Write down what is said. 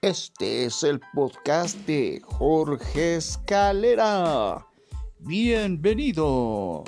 Este es el podcast de Jorge Escalera. Bienvenidos.